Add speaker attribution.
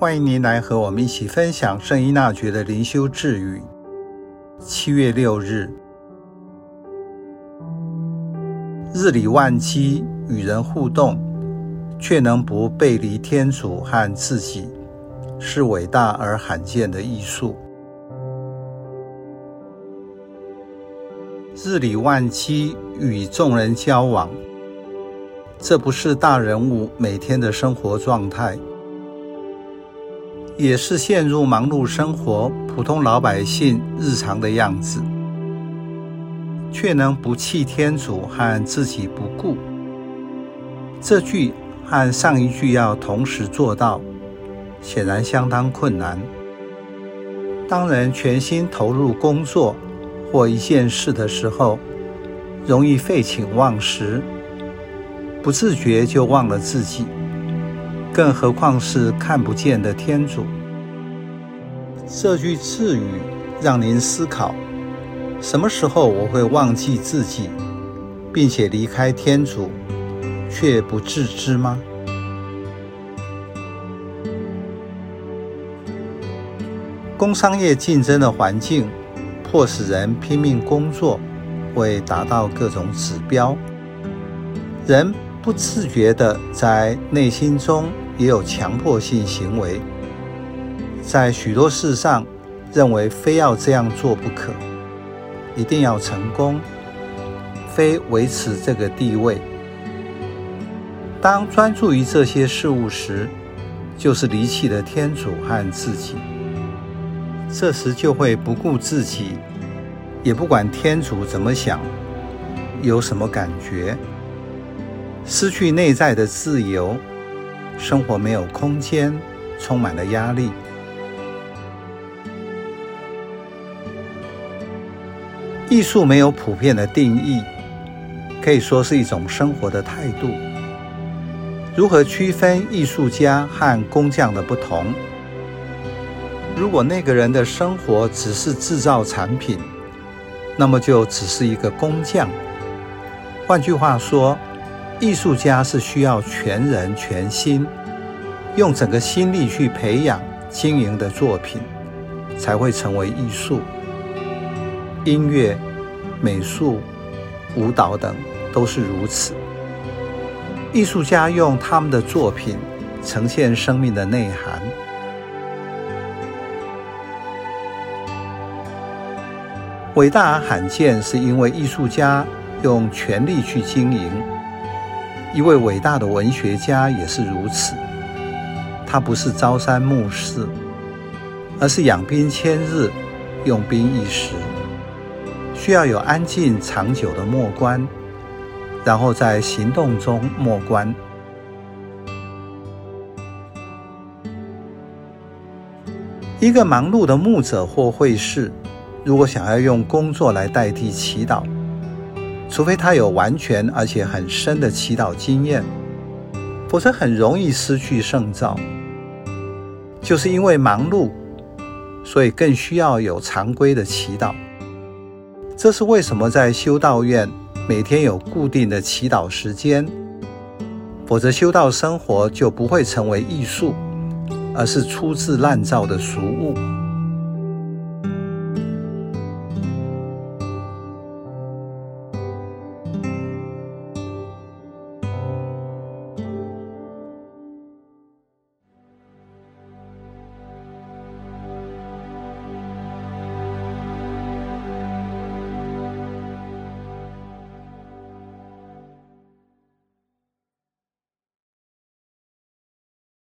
Speaker 1: 欢迎您来和我们一起分享圣依纳爵的灵修智语。七月六日，日理万机，与人互动，却能不背离天主和自己，是伟大而罕见的艺术。日理万机，与众人交往，这不是大人物每天的生活状态。也是陷入忙碌生活、普通老百姓日常的样子，却能不弃天主和自己不顾。这句和上一句要同时做到，显然相当困难。当人全心投入工作或一件事的时候，容易废寝忘食，不自觉就忘了自己。更何况是看不见的天主。这句赐语让您思考：什么时候我会忘记自己，并且离开天主，却不自知吗？工商业竞争的环境，迫使人拼命工作，为达到各种指标。人不自觉地在内心中也有强迫性行为，在许多事上认为非要这样做不可，一定要成功，非维持这个地位。当专注于这些事物时，就是离弃了天主和自己。这时就会不顾自己，也不管天主怎么想，有什么感觉。失去内在的自由，生活没有空间，充满了压力。艺术没有普遍的定义，可以说是一种生活的态度。如何区分艺术家和工匠的不同？如果那个人的生活只是制造产品，那么就只是一个工匠。换句话说，艺术家是需要全人全心，用整个心力去培养、经营的作品，才会成为艺术。音乐、美术、舞蹈等都是如此。艺术家用他们的作品呈现生命的内涵。伟大而罕见，是因为艺术家用全力去经营。一位伟大的文学家也是如此，他不是朝三暮四，而是养兵千日，用兵一时，需要有安静长久的默观，然后在行动中默观。一个忙碌的牧者或会士，如果想要用工作来代替祈祷，除非他有完全而且很深的祈祷经验，否则很容易失去圣召。就是因为忙碌，所以更需要有常规的祈祷。这是为什么在修道院每天有固定的祈祷时间，否则修道生活就不会成为艺术，而是粗制滥造的俗物。